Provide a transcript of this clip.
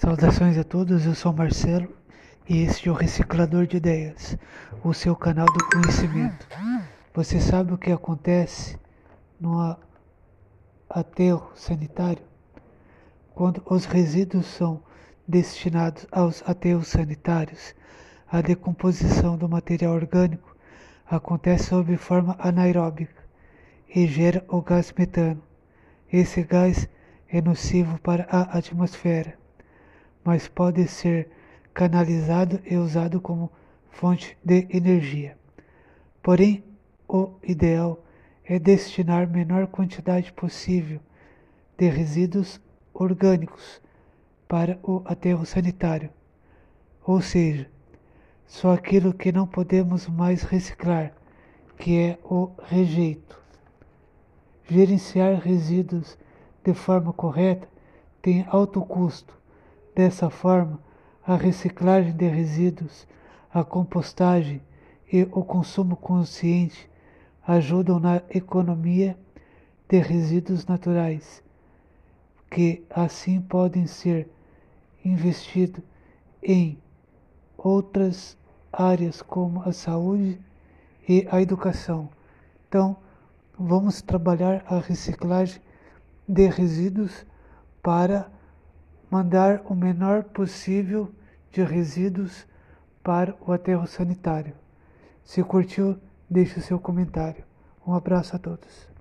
Saudações a todos, eu sou Marcelo e este é o Reciclador de Ideias, o seu canal do conhecimento. Você sabe o que acontece no aterro sanitário? Quando os resíduos são destinados aos aterros sanitários, a decomposição do material orgânico acontece sob forma anaeróbica e gera o gás metano. Esse gás é nocivo para a atmosfera mas pode ser canalizado e usado como fonte de energia. Porém, o ideal é destinar menor quantidade possível de resíduos orgânicos para o aterro sanitário, ou seja, só aquilo que não podemos mais reciclar, que é o rejeito. Gerenciar resíduos de forma correta tem alto custo Dessa forma, a reciclagem de resíduos, a compostagem e o consumo consciente ajudam na economia de resíduos naturais, que assim podem ser investidos em outras áreas como a saúde e a educação. Então, vamos trabalhar a reciclagem de resíduos para mandar o menor possível de resíduos para o aterro sanitário. Se curtiu, deixe o seu comentário. Um abraço a todos.